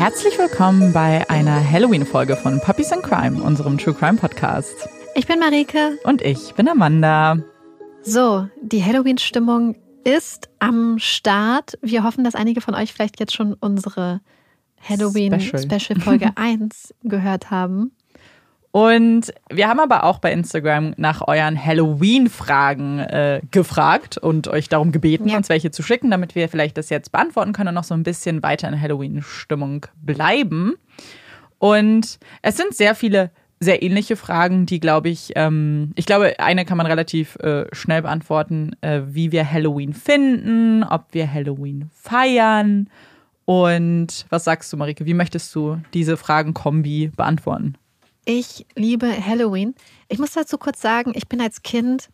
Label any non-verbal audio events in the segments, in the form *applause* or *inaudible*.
Herzlich willkommen bei einer Halloween-Folge von Puppies and Crime, unserem True Crime Podcast. Ich bin Marike. Und ich bin Amanda. So, die Halloween-Stimmung ist am Start. Wir hoffen, dass einige von euch vielleicht jetzt schon unsere Halloween-Special-Folge Special 1 *laughs* gehört haben. Und wir haben aber auch bei Instagram nach euren Halloween-Fragen äh, gefragt und euch darum gebeten, ja. uns welche zu schicken, damit wir vielleicht das jetzt beantworten können und noch so ein bisschen weiter in Halloween-Stimmung bleiben. Und es sind sehr viele sehr ähnliche Fragen, die, glaube ich, ähm, ich glaube, eine kann man relativ äh, schnell beantworten, äh, wie wir Halloween finden, ob wir Halloween feiern. Und was sagst du, Marike, wie möchtest du diese Fragen-Kombi beantworten? Ich liebe Halloween. Ich muss dazu kurz sagen, ich bin als Kind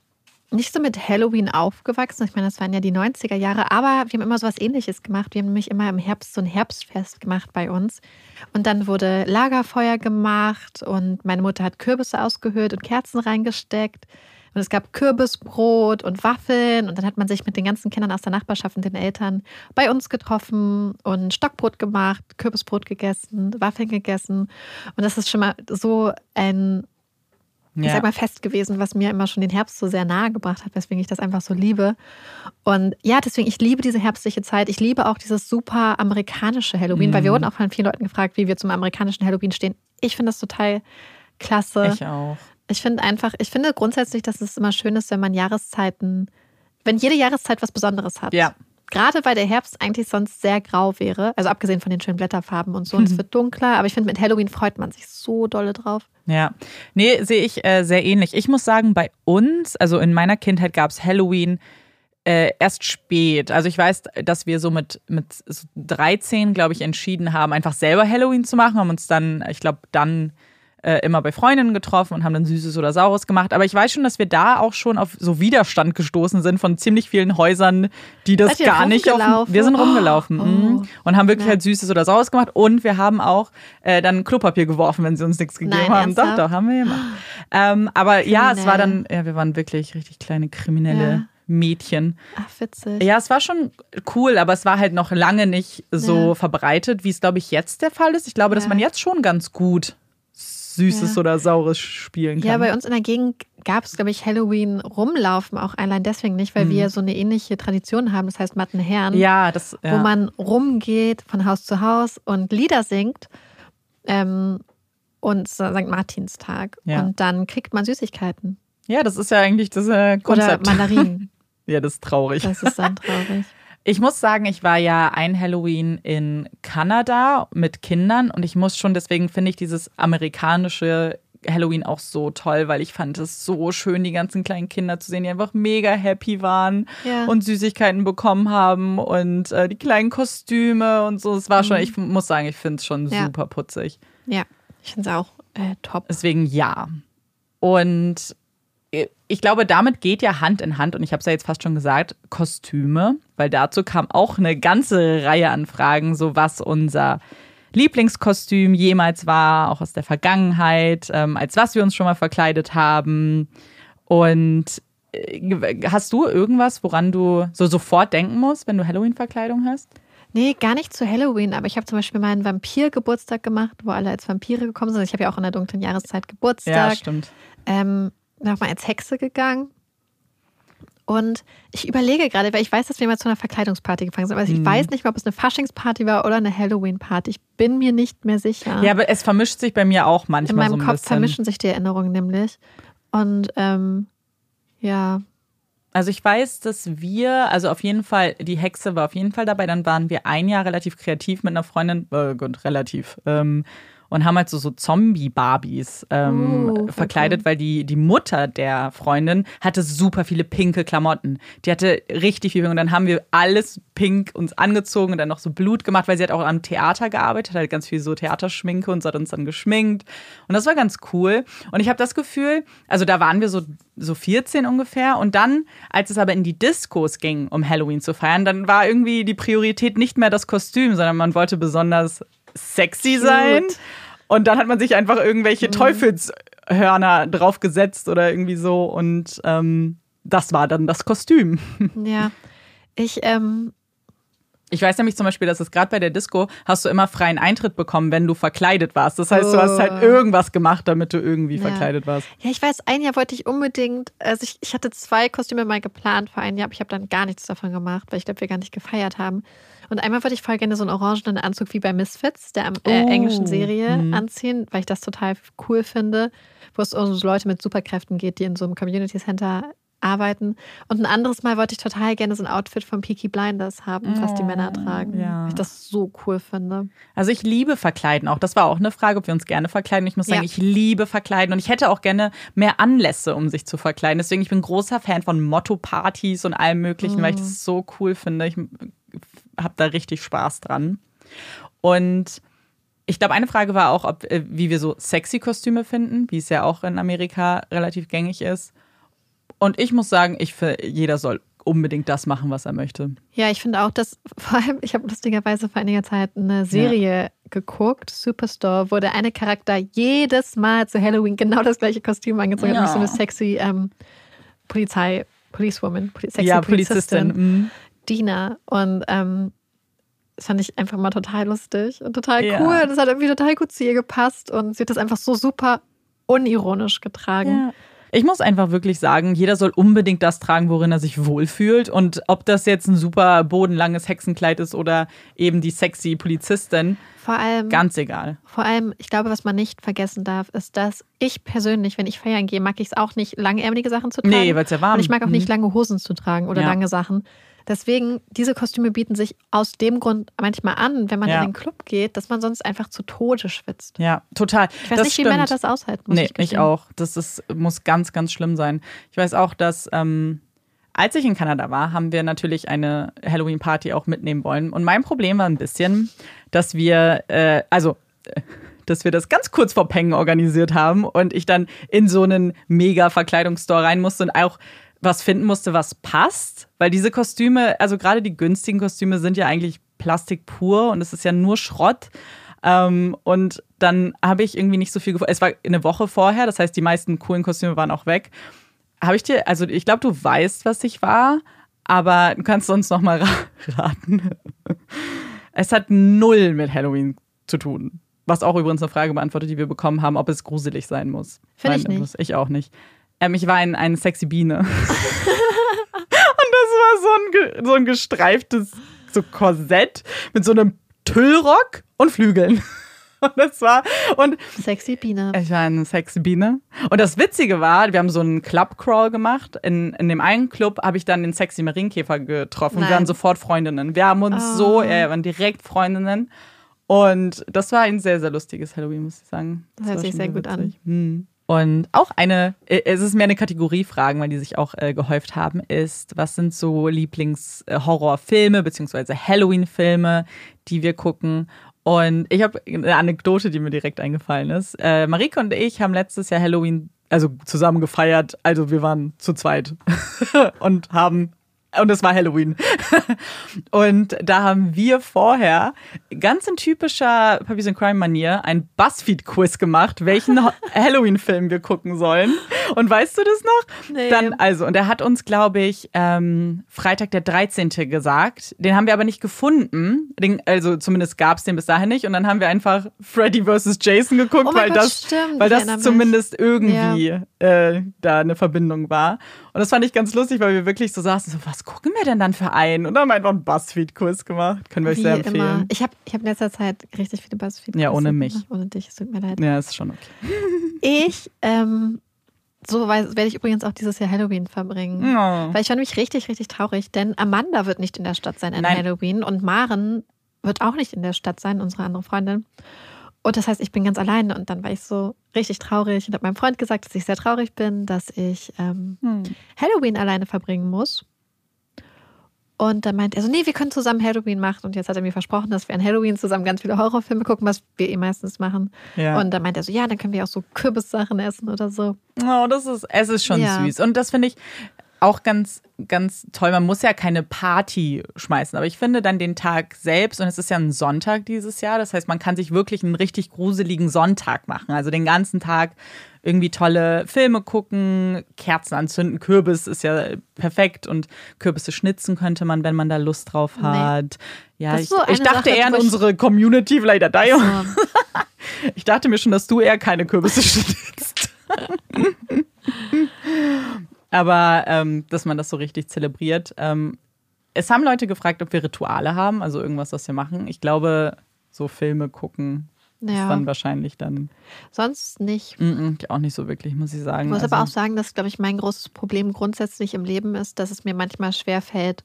nicht so mit Halloween aufgewachsen. Ich meine, das waren ja die 90er Jahre, aber wir haben immer so was ähnliches gemacht. Wir haben nämlich immer im Herbst so ein Herbstfest gemacht bei uns. Und dann wurde Lagerfeuer gemacht und meine Mutter hat Kürbisse ausgehöhlt und Kerzen reingesteckt. Und es gab Kürbisbrot und Waffeln. Und dann hat man sich mit den ganzen Kindern aus der Nachbarschaft und den Eltern bei uns getroffen und Stockbrot gemacht, Kürbisbrot gegessen, Waffeln gegessen. Und das ist schon mal so ein ja. ich sag mal, fest gewesen, was mir immer schon den Herbst so sehr nahe gebracht hat, weswegen ich das einfach so liebe. Und ja, deswegen, ich liebe diese herbstliche Zeit. Ich liebe auch dieses super amerikanische Halloween, mhm. weil wir mhm. wurden auch von vielen Leuten gefragt, wie wir zum amerikanischen Halloween stehen. Ich finde das total klasse. Ich auch. Ich finde einfach, ich finde grundsätzlich, dass es immer schön ist, wenn man Jahreszeiten, wenn jede Jahreszeit was Besonderes hat. Ja. Gerade weil der Herbst eigentlich sonst sehr grau wäre, also abgesehen von den schönen Blätterfarben und so, und es wird dunkler, aber ich finde, mit Halloween freut man sich so dolle drauf. Ja, nee, sehe ich äh, sehr ähnlich. Ich muss sagen, bei uns, also in meiner Kindheit gab es Halloween äh, erst spät. Also ich weiß, dass wir so mit, mit 13, glaube ich, entschieden haben, einfach selber Halloween zu machen, haben uns dann, ich glaube, dann äh, immer bei Freundinnen getroffen und haben dann Süßes oder Saures gemacht. Aber ich weiß schon, dass wir da auch schon auf so Widerstand gestoßen sind von ziemlich vielen Häusern, die das Seid gar nicht auf. Wir sind rumgelaufen oh. mh, und haben wirklich ja. halt Süßes oder Saures gemacht. Und wir haben auch äh, dann Klopapier geworfen, wenn sie uns nichts gegeben Nein, haben. Doch, doch, haben wir gemacht. Ähm, aber Kriminell. ja, es war dann, ja, wir waren wirklich richtig kleine Kriminelle. Ja. Mädchen. Ach, witzig. Ja, es war schon cool, aber es war halt noch lange nicht so ja. verbreitet, wie es, glaube ich, jetzt der Fall ist. Ich glaube, ja. dass man jetzt schon ganz gut Süßes ja. oder Saures spielen kann. Ja, bei uns in der Gegend gab es, glaube ich, Halloween rumlaufen auch allein deswegen nicht, weil mhm. wir so eine ähnliche Tradition haben, das heißt Mattenherren. Ja, das. Ja. Wo man rumgeht von Haus zu Haus und Lieder singt. Ähm, und St. Martinstag. Ja. Und dann kriegt man Süßigkeiten. Ja, das ist ja eigentlich das äh, Konzept. Oder Mandarinen. *laughs* ja, das ist traurig. Das ist dann traurig. Ich muss sagen, ich war ja ein Halloween in Kanada mit Kindern und ich muss schon, deswegen finde ich dieses amerikanische Halloween auch so toll, weil ich fand es so schön, die ganzen kleinen Kinder zu sehen, die einfach mega happy waren ja. und Süßigkeiten bekommen haben und äh, die kleinen Kostüme und so. Es war schon, mhm. ich muss sagen, ich finde es schon ja. super putzig. Ja, ich finde es auch äh, top. Deswegen ja. Und ich glaube, damit geht ja Hand in Hand, und ich habe es ja jetzt fast schon gesagt, Kostüme, weil dazu kam auch eine ganze Reihe an Fragen, so was unser Lieblingskostüm jemals war, auch aus der Vergangenheit, ähm, als was wir uns schon mal verkleidet haben. Und äh, hast du irgendwas, woran du so sofort denken musst, wenn du Halloween-Verkleidung hast? Nee, gar nicht zu Halloween, aber ich habe zum Beispiel meinen Vampir-Geburtstag gemacht, wo alle als Vampire gekommen sind. Ich habe ja auch in der dunklen Jahreszeit Geburtstag. Ja, stimmt. Ähm, nochmal als Hexe gegangen. Und ich überlege gerade, weil ich weiß, dass wir mal zu einer Verkleidungsparty gefangen sind, aber ich mhm. weiß nicht mehr, ob es eine Faschingsparty war oder eine Halloween-Party. Ich bin mir nicht mehr sicher. Ja, aber es vermischt sich bei mir auch manchmal In meinem so Kopf bisschen. vermischen sich die Erinnerungen nämlich. Und ähm, ja. Also ich weiß, dass wir, also auf jeden Fall, die Hexe war auf jeden Fall dabei. Dann waren wir ein Jahr relativ kreativ mit einer Freundin, äh, gut, relativ. Ähm, und haben halt so, so Zombie-Barbies ähm, uh, verkleidet, weil die, die Mutter der Freundin hatte super viele pinke Klamotten. Die hatte richtig viel und dann haben wir alles pink uns angezogen und dann noch so Blut gemacht, weil sie hat auch am Theater gearbeitet, hat halt ganz viel so Theaterschminke und so hat uns dann geschminkt. Und das war ganz cool. Und ich habe das Gefühl, also da waren wir so so 14 ungefähr und dann, als es aber in die Diskos ging, um Halloween zu feiern, dann war irgendwie die Priorität nicht mehr das Kostüm, sondern man wollte besonders sexy sein. Und dann hat man sich einfach irgendwelche mhm. Teufelshörner draufgesetzt oder irgendwie so. Und ähm, das war dann das Kostüm. Ja. Ich, ähm, Ich weiß nämlich zum Beispiel, dass es gerade bei der Disco hast du immer freien Eintritt bekommen, wenn du verkleidet warst. Das heißt, du hast halt Oh. irgendwas gemacht, damit du irgendwie Ja. verkleidet warst. Ja, ich weiß, ein Jahr wollte ich unbedingt, also ich, ich hatte zwei Kostüme mal geplant für ein Jahr, aber ich habe dann gar nichts davon gemacht, weil ich glaube, wir gar nicht gefeiert haben. Und einmal wollte ich voll gerne so einen orangenen Anzug wie bei Misfits, der äh, Oh. englischen Serie, Mhm. anziehen, weil ich das total cool finde, wo es um so Leute mit Superkräften geht, die in so einem Community Center arbeiten. Und ein anderes Mal wollte ich total gerne so ein Outfit von Peaky Blinders haben, was die Männer tragen, ja. weil ich das so cool finde. Also ich liebe Verkleiden auch. Das war auch eine Frage, ob wir uns gerne verkleiden. Ich muss sagen, Ja. ich liebe Verkleiden und ich hätte auch gerne mehr Anlässe, um sich zu verkleiden. Deswegen ich bin großer Fan von Motto-Partys und allem Möglichen, weil ich das so cool finde. Ich habe da richtig Spaß dran. Und ich glaube, eine Frage war auch, ob, äh, wie wir so sexy Kostüme finden, wie es ja auch in Amerika relativ gängig ist. Und ich muss sagen, ich finde, jeder soll unbedingt das machen, was er möchte. Ja, ich finde auch, dass *laughs* vor allem, ich habe lustigerweise vor einiger Zeit eine Serie geguckt, Superstore, wo der eine Charakter jedes Mal zu Halloween genau das gleiche Kostüm angezogen hat, Ja. nämlich so eine sexy ähm, Polizei, Policewoman, Poli sexy ja, Polizistin, Polizistin. mhm. Dina. Und ähm, das fand ich einfach mal total lustig und total Ja. cool. Das hat irgendwie total gut zu ihr gepasst und sie hat das einfach so super unironisch getragen. Ich muss einfach wirklich sagen, jeder soll unbedingt das tragen, worin er sich wohlfühlt. Und ob das jetzt ein super bodenlanges Hexenkleid ist oder eben die sexy Polizistin, Vor allem. ganz egal. Vor allem, ich glaube, was man nicht vergessen darf, ist, dass ich persönlich, wenn ich feiern gehe, mag ich es auch nicht, langärmelige Sachen zu tragen. Nee, weil es ja warm Und ich mag auch nicht Mhm. lange Hosen zu tragen oder Ja. lange Sachen. Deswegen, diese Kostüme bieten sich aus dem Grund manchmal an, wenn man Ja. in den Club geht, dass man sonst einfach zu Tode schwitzt. Ja, total. Ich weiß das nicht, stimmt. wie Männer das aushalten. Muss Nee, ich, ich auch. Das ist, muss ganz, ganz schlimm sein. Ich weiß auch, dass ähm, als ich in Kanada war, haben wir natürlich eine Halloween-Party auch mitnehmen wollen. Und mein Problem war ein bisschen, dass wir, äh, also, äh, dass wir das ganz kurz vor Pengen organisiert haben und ich dann in so einen mega Verkleidungsstore rein musste und auch was finden musste, was passt. Weil diese Kostüme, also gerade die günstigen Kostüme sind ja eigentlich Plastik pur und es ist ja nur Schrott. Ähm, und dann habe ich irgendwie nicht so viel gefunden. Es war eine Woche vorher, das heißt, die meisten coolen Kostüme waren auch weg. Habe ich dir, also ich glaube, du weißt, was ich war, aber du kannst sonst noch mal ra *laughs* raten. Es hat null mit Halloween zu tun. Was auch übrigens eine Frage beantwortet, die wir bekommen haben, ob es gruselig sein muss. Find ich nicht. muss Ich auch nicht. Ähm, ich war ein, eine sexy Biene. *laughs* Und das war so ein, so ein gestreiftes so Korsett mit so einem Tüllrock und Flügeln. *laughs* Und das war, und Sexy Biene. ich war eine sexy Biene. Und das Witzige war, wir haben so einen Club-Crawl gemacht. In, in dem einen Club habe ich dann den sexy Marienkäfer getroffen. Und wir Nein. waren sofort Freundinnen. Wir haben uns Oh. so, äh, waren direkt Freundinnen. Und das war ein sehr, sehr lustiges Halloween, muss ich sagen. Das war hört sich sehr gut an. witzig. Hm. Und auch eine, äh, es ist mehr eine Kategoriefragen, weil die sich auch äh, gehäuft haben, ist, was sind so Lieblings-Horrorfilme beziehungsweise Halloween-Filme, die wir gucken? Und ich habe eine Anekdote, die mir direkt eingefallen ist. Äh, Marike und ich haben letztes Jahr Halloween, also zusammen gefeiert. Also wir waren zu zweit *laughs* und haben und es war Halloween. *laughs* und da haben wir vorher ganz in typischer Puppies and Crime Manier ein Buzzfeed-Quiz gemacht, welchen *laughs* Halloween-Film wir gucken sollen. Und weißt du das noch? Nee. Dann, also, und er hat uns, glaube ich, ähm, Freitag der 13. gesagt. Den haben wir aber nicht gefunden. Den, also zumindest gab es den bis dahin nicht. Und dann haben wir einfach Freddy vs. Jason geguckt, Oh weil Gott, das, stimmt, weil das zumindest irgendwie äh, da eine Verbindung war. Und das fand ich ganz lustig, weil wir wirklich so saßen, so, was gucken wir denn dann für einen? Und haben einfach einen Buzzfeed-Quiz gemacht. Können wir euch Wie sehr empfehlen. immer. Ich habe ich hab in letzter Zeit richtig viele Buzzfeed. Ja, ohne mich. gemacht. Ohne dich, es tut mir leid. Ja, ist schon okay. Ich, ähm, so werde ich übrigens auch dieses Jahr Halloween verbringen. Oh. Weil ich war nämlich richtig, richtig traurig, denn Amanda wird nicht in der Stadt sein an Nein. Halloween und Maren wird auch nicht in der Stadt sein, unsere andere Freundin. Und das heißt, ich bin ganz alleine und dann war ich so richtig traurig und habe meinem Freund gesagt, dass ich sehr traurig bin, dass ich ähm, Hm. Halloween alleine verbringen muss. Und dann meint er so, nee, wir können zusammen Halloween machen. Und jetzt hat er mir versprochen, dass wir an Halloween zusammen ganz viele Horrorfilme gucken, was wir eh meistens machen. Ja. Und dann meint er so, ja, dann können wir auch so Kürbissachen essen oder so. Oh, das ist, es ist schon Ja. süß. Und das finde ich, auch ganz, ganz toll. Man muss ja keine Party schmeißen, aber ich finde dann den Tag selbst, und es ist ja ein Sonntag dieses Jahr, das heißt, man kann sich wirklich einen richtig gruseligen Sonntag machen. Also den ganzen Tag irgendwie tolle Filme gucken, Kerzen anzünden, Kürbis ist ja perfekt und Kürbisse schnitzen könnte man, wenn man da Lust drauf hat. Nee. Ja, ich, so ich, dachte Sache, eher an unsere Community, vielleicht an. So. *laughs* ich dachte mir schon, dass du eher keine Kürbisse *laughs* schnitzt. *laughs* Aber ähm, dass man das so richtig zelebriert. Ähm, es haben Leute gefragt, ob wir Rituale haben, also irgendwas, was wir machen. Ich glaube, so Filme gucken ja. ist dann wahrscheinlich dann. Sonst nicht. Mm -mm, auch nicht so wirklich, muss ich sagen. Ich muss also, aber auch sagen, dass, glaube ich, mein großes Problem grundsätzlich im Leben ist, dass es mir manchmal schwerfällt,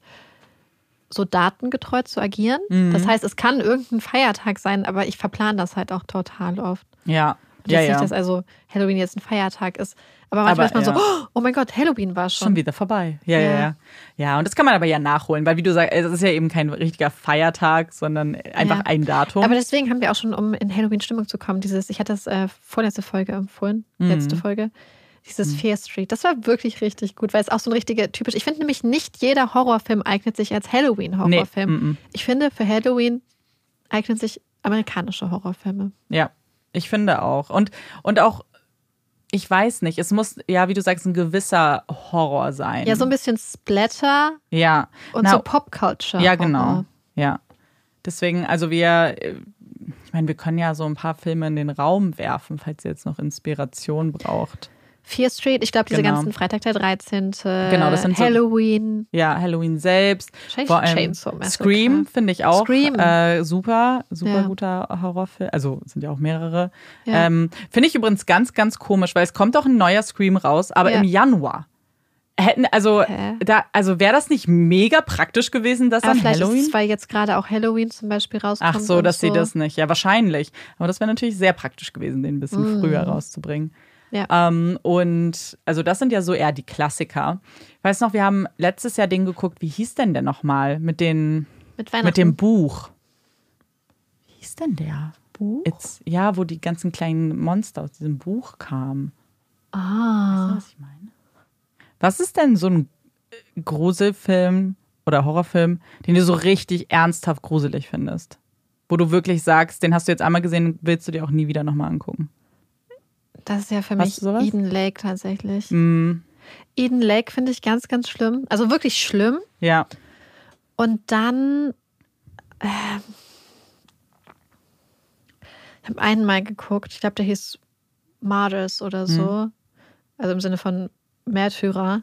so datengetreu zu agieren. Mhm. Das heißt, es kann irgendein Feiertag sein, aber ich verplane das halt auch total oft. Ja. Ja, ja. Nicht, dass also Halloween jetzt ein Feiertag ist. Aber manchmal aber, ist man ja. so, oh mein Gott, Halloween war schon. Schon wieder vorbei. Ja, ja, ja, ja. und das kann man aber ja nachholen, weil wie du sagst, es ist ja eben kein richtiger Feiertag, sondern einfach ja. ein Datum. Aber deswegen haben wir auch schon, um in Halloween-Stimmung zu kommen, dieses, ich hatte das äh, vorletzte Folge empfohlen, mhm. letzte Folge, dieses mhm. Fear Street. Das war wirklich richtig gut, weil es auch so ein richtiger typisch. Ich finde nämlich nicht jeder Horrorfilm eignet sich als Halloween-Horrorfilm. Nee. Mhm. Ich finde, für Halloween eignen sich amerikanische Horrorfilme. Ja, ich finde auch. Und, und auch ich weiß nicht, es muss, ja, wie du sagst, ein gewisser Horror sein. Ja, so ein bisschen Splatter. Ja. Und Na, so Popculture. Ja, genau. Ja. Deswegen, also wir, ich meine, wir können ja so ein paar Filme in den Raum werfen, falls ihr jetzt noch Inspiration braucht. Fear Street, ich glaube, diese genau. ganzen Freitag der 13. Genau, das sind Halloween. So, ja, Halloween selbst. Vor allem Scream finde ich auch Scream. Äh, super, super ja. guter Horrorfilm. Also sind ja auch mehrere. Ja. Ähm, finde ich übrigens ganz, ganz komisch, weil es kommt auch ein neuer Scream raus, aber ja. im Januar. Hätten, also, da, also wäre das nicht mega praktisch gewesen, dass aber an vielleicht Halloween? Ist es, weil jetzt gerade auch Halloween zum Beispiel rauskommt. Ach so, dass so. sie das nicht. Ja, wahrscheinlich. Aber das wäre natürlich sehr praktisch gewesen, den ein bisschen mm. früher rauszubringen. Ja. Ähm, und also das sind ja so eher die Klassiker. Ich weiß noch, wir haben letztes Jahr den geguckt, wie hieß denn der nochmal? Mit den mit, mit dem Buch. Wie hieß denn der? Buch? It's, ja, wo die ganzen kleinen Monster aus diesem Buch kamen. Ah. Weißt du, was ich meine? Was ist denn so ein Gruselfilm oder Horrorfilm, den du so richtig ernsthaft gruselig findest? Wo du wirklich sagst, den hast du jetzt einmal gesehen, willst du dir auch nie wieder nochmal angucken? Das ist ja für mich Eden Lake tatsächlich. Mm. Eden Lake finde ich ganz, ganz schlimm. Also wirklich schlimm. Ja. Und dann. Äh, ich habe einen mal geguckt. Ich glaube, der hieß Martyrs oder so. Mhm. Also im Sinne von Märtyrer.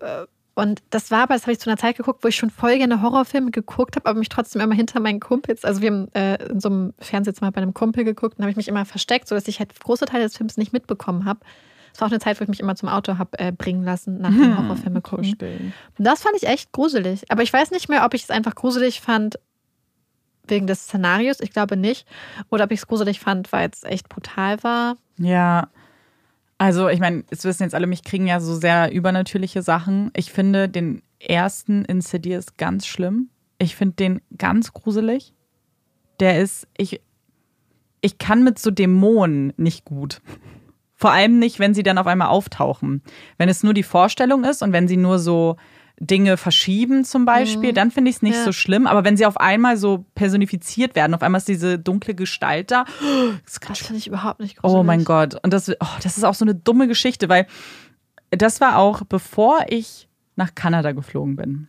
Äh, und das war aber, das habe ich zu einer Zeit geguckt, wo ich schon voll gerne Horrorfilme geguckt habe, aber mich trotzdem immer hinter meinen Kumpels, also wir haben äh, in so einem Fernsehzimmer bei einem Kumpel geguckt und habe ich mich immer versteckt, sodass ich halt große Teile des Films nicht mitbekommen habe. Es war auch eine Zeit, wo ich mich immer zum Auto habe äh, bringen lassen, nach dem hm, Horrorfilme gucken. Verstehen. Und das fand ich echt gruselig. Aber ich weiß nicht mehr, ob ich es einfach gruselig fand wegen des Szenarios. Ich glaube nicht. Oder ob ich es gruselig fand, weil es echt brutal war. Ja, also, ich meine, es wissen jetzt alle, mich kriegen ja so sehr übernatürliche Sachen. Ich finde den ersten Insidious ganz schlimm. Ich finde den ganz gruselig. Der ist, ich, ich kann mit so Dämonen nicht gut. Vor allem nicht, wenn sie dann auf einmal auftauchen. Wenn es nur die Vorstellung ist und wenn sie nur so Dinge verschieben zum Beispiel, mhm. dann finde ich es nicht ja. so schlimm. Aber wenn sie auf einmal so personifiziert werden, auf einmal ist diese dunkle Gestalt da. *gasps* Das, das finde ich überhaupt nicht gruselig. Oh mein Gott. Und das, oh, das ist auch so eine dumme Geschichte, weil das war auch, bevor ich nach Kanada geflogen bin,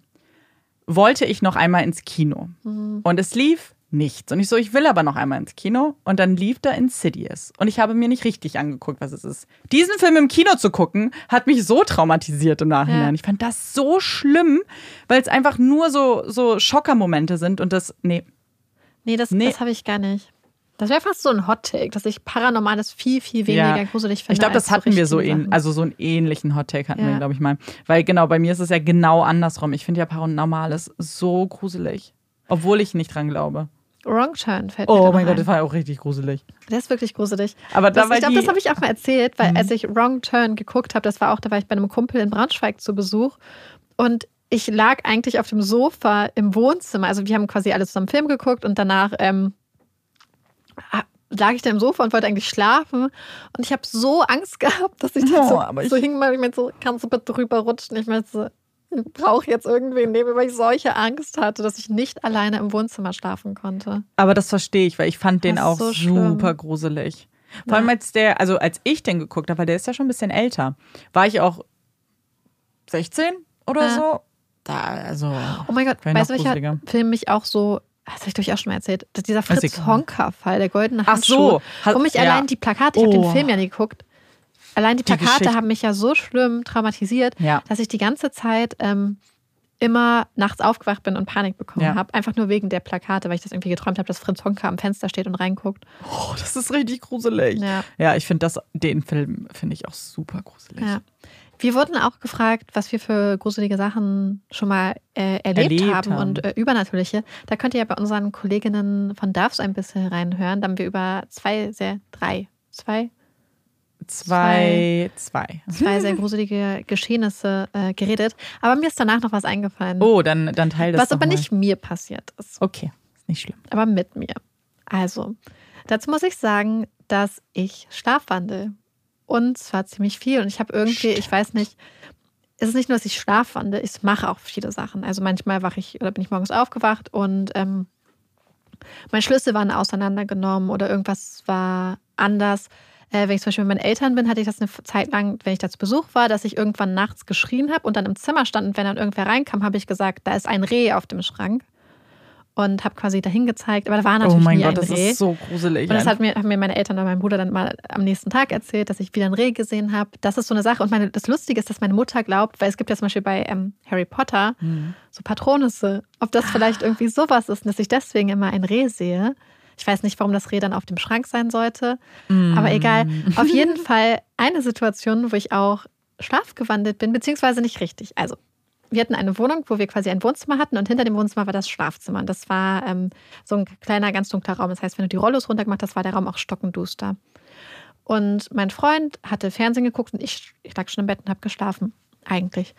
wollte ich noch einmal ins Kino. Mhm. Und es lief nichts. Und ich so, ich will aber noch einmal ins Kino. Und dann lief da Insidious. Und ich habe mir nicht richtig angeguckt, was es ist. Diesen Film im Kino zu gucken, hat mich so traumatisiert im Nachhinein. Ja. Ich fand das so schlimm, weil es einfach nur so, so Schockermomente sind. Und das, nee. Nee, das, nee. das habe ich gar nicht. Das wäre fast so ein Hot Take, dass ich Paranormales viel, viel weniger ja. gruselig finde. Ich glaube, das hatten wir so, ähn, also so einen ähnlichen Hot Take hatten ja. wir, glaube ich mal. Weil genau, bei mir ist es ja genau andersrum. Ich finde ja Paranormales so gruselig. Obwohl ich nicht dran glaube. Wrong Turn fällt oh mir Oh mein Gott, das war auch richtig gruselig. Der ist wirklich gruselig. Aber das, da ich glaube, das habe ich auch mal erzählt, weil mhm. als ich Wrong Turn geguckt habe, das war auch, da war ich bei einem Kumpel in Braunschweig zu Besuch und ich lag eigentlich auf dem Sofa im Wohnzimmer. Also wir haben quasi alle zusammen Film geguckt und danach ähm, lag ich da im Sofa und wollte eigentlich schlafen. Und ich habe so Angst *laughs* gehabt, dass ich da Oh, so, aber ich- so hing. mal, Ich meinte so, kannst du bitte drüber rutschen? Ich meinte so, brauche jetzt irgendwen neben weil ich solche Angst hatte, dass ich nicht alleine im Wohnzimmer schlafen konnte. Aber das verstehe ich, weil ich fand den auch so schlimm. super gruselig. Vor allem als der, also als ich den geguckt habe, weil der ist ja schon ein bisschen älter, war ich auch 16 oder Ja. so. Da, also. Oh mein Gott, weißt du, welcher. Film mich auch so, das habe ich glaube ich auch schon mal erzählt, dass dieser Fritz. Honka-Fall, der goldene Ach Handschuh. so. Ha- Wo mich ja. allein die Plakate, ich habe Oh. den Film ja nie geguckt, allein die Die Plakate Geschichte- haben mich ja so schlimm traumatisiert, Ja. dass ich die ganze Zeit ähm, immer nachts aufgewacht bin und Panik bekommen Ja. habe. Einfach nur wegen der Plakate, weil ich das irgendwie geträumt habe, dass Fritz Honka am Fenster steht und reinguckt. Oh, das ist richtig gruselig. Ja. Ja, ich finde das, den Film finde ich auch super gruselig. Ja. Wir wurden auch gefragt, was wir für gruselige Sachen schon mal äh, erlebt, Erlebt haben, haben. und äh, übernatürliche. Da könnt ihr ja bei unseren Kolleginnen von DAFs ein bisschen reinhören. Da haben wir über zwei, sehr, drei, zwei, Zwei, zwei. zwei sehr *laughs* gruselige Geschehnisse äh, geredet. Aber mir ist danach noch was eingefallen, Oh, dann, dann teil das was aber mal. nicht mir passiert ist, Okay, ist nicht schlimm. aber mit mir. Also, dazu muss ich sagen, dass ich schlafwandel. Und zwar ziemlich viel. Und ich habe irgendwie, ich weiß nicht, es ist nicht nur, dass ich schlafwandel, ich mache auch viele Sachen. Also manchmal wache ich oder bin ich morgens aufgewacht und ähm, meine Schlüssel waren auseinandergenommen oder irgendwas war anders. Äh, wenn ich zum Beispiel mit meinen Eltern bin, hatte ich das eine Zeit lang, wenn ich da zu Besuch war, dass ich irgendwann nachts geschrien habe und dann im Zimmer stand und wenn dann irgendwer reinkam, habe ich gesagt, da ist ein Reh auf dem Schrank und habe quasi dahin gezeigt. Aber da war Oh natürlich mein nie Gott, ein das Reh. ist so gruselig. Und das hat mir, haben mir meine Eltern oder mein Bruder dann mal am nächsten Tag erzählt, dass ich wieder ein Reh gesehen habe. Das ist so eine Sache. Und meine, das Lustige ist, dass meine Mutter glaubt, weil es gibt ja zum Beispiel bei ähm, Harry Potter Hm. so Patronüsse, ob das vielleicht irgendwie sowas ist, dass ich deswegen immer ein Reh sehe. Ich weiß nicht, warum das Reh dann auf dem Schrank sein sollte, Mm. aber egal. Auf jeden Fall eine Situation, wo ich auch schlafgewandelt bin, beziehungsweise nicht richtig. Also, wir hatten eine Wohnung, wo wir quasi ein Wohnzimmer hatten und hinter dem Wohnzimmer war das Schlafzimmer. Und das war ähm, so ein kleiner, ganz dunkler Raum. Das heißt, wenn du die Rollos runtergemacht hast, war der Raum auch stockenduster. Und mein Freund hatte Fernsehen geguckt und ich, ich lag schon im Bett und habe geschlafen, eigentlich.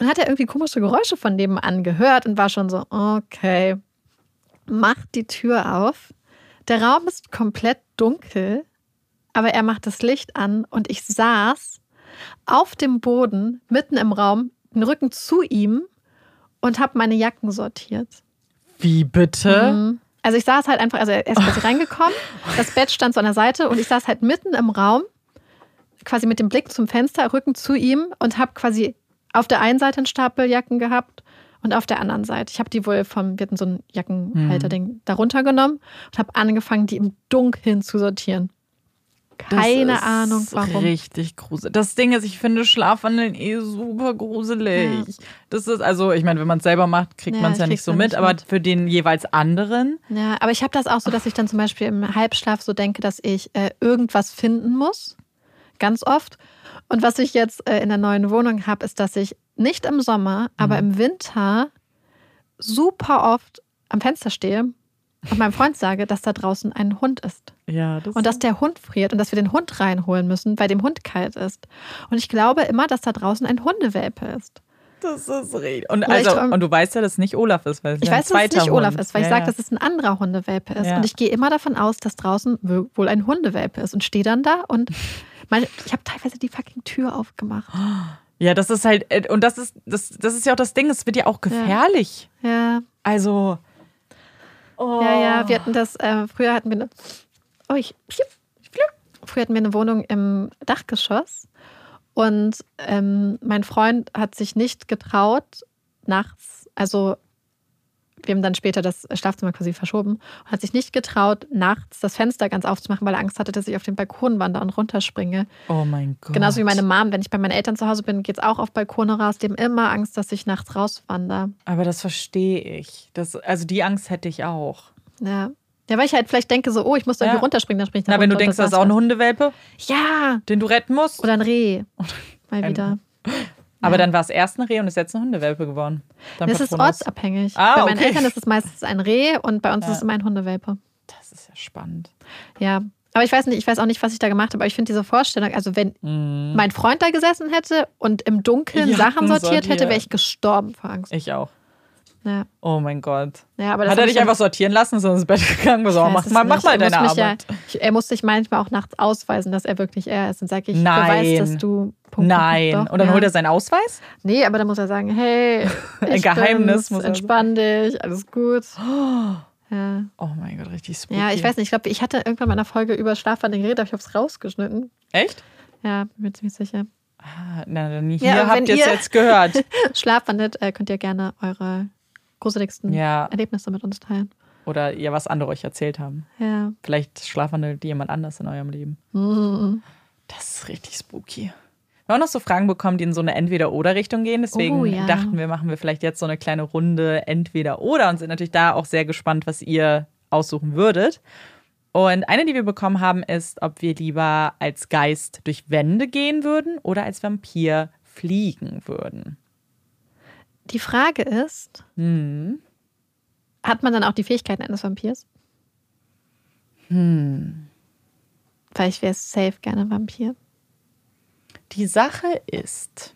Und hat er irgendwie komische Geräusche von nebenan gehört und war schon so, okay, macht die Tür auf. Der Raum ist komplett dunkel, aber er macht das Licht an und ich saß auf dem Boden, mitten im Raum, den Rücken zu ihm und habe meine Jacken sortiert. Wie bitte? Mhm. Also ich saß halt einfach, also er ist quasi *laughs* reingekommen, das Bett stand so an der Seite und ich saß halt mitten im Raum, quasi mit dem Blick zum Fenster, Rücken zu ihm und habe quasi auf der einen Seite einen Stapel Jacken gehabt und auf der anderen Seite. Ich habe die wohl vom, wir hatten so ein Jackenhalter-Ding darunter genommen und habe angefangen, die im Dunkeln zu sortieren. Keine Das ist Ahnung, warum. Richtig gruselig. Das Ding ist, ich finde Schlafwandeln eh super gruselig. Das ist, also, ich meine, wenn man es selber macht, kriegt Ja, man es ja ich nicht so ja mit, nicht aber mit. für den jeweils anderen. Ja, aber ich habe das auch so, dass ich dann zum Beispiel im Halbschlaf so denke, dass ich äh, irgendwas finden muss. Ganz oft. Und was ich jetzt äh, in der neuen Wohnung habe, ist, dass ich nicht im Sommer, aber im Winter super oft am Fenster stehe und meinem Freund sage, dass da draußen ein Hund ist. Ja, das Und dass der Hund friert und dass wir den Hund reinholen müssen, weil dem Hund kalt ist. Und ich glaube immer, dass da draußen ein Hundewelpe ist. das ist richtig. Und, ich also, träum- und du weißt ja, dass es nicht Olaf ist, weil es Ich weiß, dass es nicht Olaf Hund. ist, weil ich ja, sage, ja. dass es ein anderer Hundewelpe ist. Ja. Und ich gehe immer davon aus, dass draußen wohl ein Hundewelpe ist und stehe dann da und meine, ich habe teilweise die fucking Tür aufgemacht. *gasps* Ja, das ist halt, äh, und das ist, das, das ist ja auch das Ding, es wird ja auch gefährlich. Ja, Also. Oh. ja, ja. Wir hatten das, äh, früher hatten wir eine, oh, ich, früher hatten wir eine Wohnung im Dachgeschoss und ähm, mein Freund hat sich nicht getraut, nachts, also wir haben dann später das Schlafzimmer quasi verschoben und hat sich nicht getraut, nachts das Fenster ganz aufzumachen, weil er Angst hatte, dass ich auf den Balkon wandere und runterspringe. Oh mein Gott. Genauso wie meine Mom, wenn ich bei meinen Eltern zu Hause bin, geht es auch auf Balkone raus. Die haben immer Angst, dass ich nachts rauswandere. Aber das verstehe ich. Das, also die Angst hätte ich auch. Ja. Ja, weil ich halt vielleicht denke so, oh, ich muss da irgendwie Ja. runterspringen, dann springe ich da Na, wenn du denkst, das ist auch ein war's Hundewelpe. Ja, den du retten musst. oder ein Reh. *laughs* Mal wieder. *laughs* Aber Ja. dann war es erst ein Reh und ist jetzt eine Hundewelpe geworden. Dein Es ist ortsabhängig. Ah, bei meinen okay. Eltern ist es meistens ein Reh und bei uns Ja. ist es immer ein Hundewelpe. Das ist ja spannend. Ja. Aber ich weiß nicht, ich weiß auch nicht, was ich da gemacht habe, aber ich finde diese Vorstellung, also wenn Mhm. mein Freund da gesessen hätte und im Dunkeln Jacken Sachen sortiert hätte, wäre ich gestorben vor Angst. Ich auch. Ja. Oh mein Gott. Ja, Hat er dich ich einfach sortieren lassen, ist ins Bett gegangen? So, mach mal, mach mal Er deine Arbeit. Ja, ich, er muss sich manchmal auch nachts ausweisen, dass er wirklich er ist. Dann sage ich, Nein. beweis, dass du. Punkt, Nein. Punkt, doch, Und dann ja. holt er seinen Ausweis? Nee, aber dann muss er sagen, hey, *laughs* Ein Geheimnis bin's, muss entspann dich, alles gut. *gasps* Ja. Oh mein Gott, richtig spooky. ja, ich weiß nicht, ich glaube, ich hatte irgendwann mal in einer Folge über Schlafwandeln geredet, aber ich habe es rausgeschnitten. Echt? Ja, bin mir ziemlich sicher. Ah, Na, dann hier Ja, habt ihr es jetzt gehört. *laughs* Schlafwandelt, äh, könnt ihr gerne eure gruseligsten Ja. Erlebnisse mit uns teilen. Oder ihr was andere euch erzählt haben. Ja. Vielleicht schlafwandelt jemand anders in eurem Leben. Mhm. Das ist richtig spooky. Wir haben auch noch so Fragen bekommen, die in so eine Entweder-Oder-Richtung gehen. Deswegen Oh, ja. dachten wir, machen wir vielleicht jetzt so eine kleine Runde Entweder-Oder und sind natürlich da auch sehr gespannt, was ihr aussuchen würdet. Und eine, die wir bekommen haben, ist, ob wir lieber als Geist durch Wände gehen würden oder als Vampir fliegen würden. Die Frage ist, Hm. hat man dann auch die Fähigkeiten eines Vampirs? Hm. Weil ich wäre safe gerne Vampir. Die Sache ist,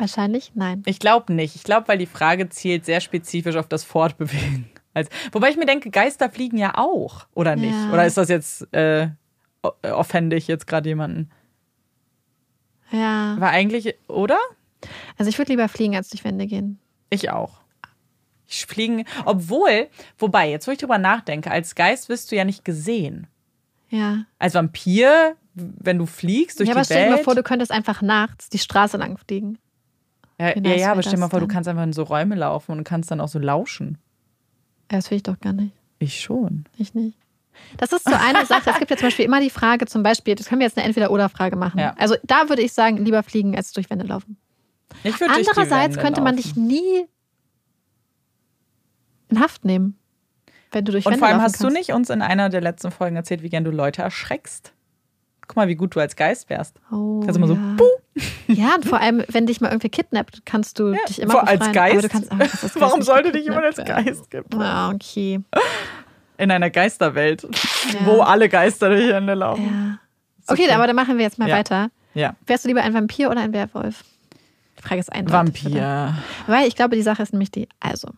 Wahrscheinlich nein. Ich glaube nicht. Ich glaube, weil die Frage zielt sehr spezifisch auf das Fortbewegen. *laughs* Als, wobei ich mir denke, Geister fliegen ja auch, oder nicht? Ja. Oder ist das jetzt, äh, o- offende ich jetzt gerade jemanden? Ja. Aber eigentlich, oder? Also ich würde lieber fliegen, als durch Wände gehen. Ich auch. Ich fliegen, obwohl, wobei, jetzt wo ich drüber nachdenke, als Geist wirst du ja nicht gesehen. Ja. Als Vampir, wenn du fliegst durch ja, aber die stell dir Welt. mal vor, du könntest einfach nachts die Straße lang fliegen. ja, ja, ja, aber stell dir mal vor, du kannst einfach in so Räume laufen und kannst dann auch so lauschen. Ja, Das will ich doch gar nicht. Ich schon. Ich nicht. Das ist so eine *laughs* Sache. Es gibt ja zum Beispiel immer die Frage, zum Beispiel, das können wir jetzt eine Entweder-Oder-Frage machen. Ja. Also da würde ich sagen, lieber fliegen als durch Wände laufen. Andererseits könnte man dich nie in Haft nehmen, wenn du durch Und Wände vor allem hast du kannst. nicht uns in einer der letzten Folgen erzählt, wie gern du Leute erschreckst. Guck mal, wie gut du als Geist wärst. Oh, Kannst du mal so, ja. Ja, und vor allem, wenn dich mal irgendwie kidnappt, kannst du dich immer vor- als. Geist? Du kannst, du als *laughs* Geist Warum sollte dich jemand als. Geist gibt? Ja, okay. In einer Geisterwelt, wo alle Geister durch die Hände laufen. Ja. Okay, aber dann machen wir jetzt mal Ja. weiter. Ja. Wärst du lieber ein Vampir oder ein Werwolf? Die Frage ist eindeutig. Vampir. Weil ich glaube, die Sache ist nämlich die, also.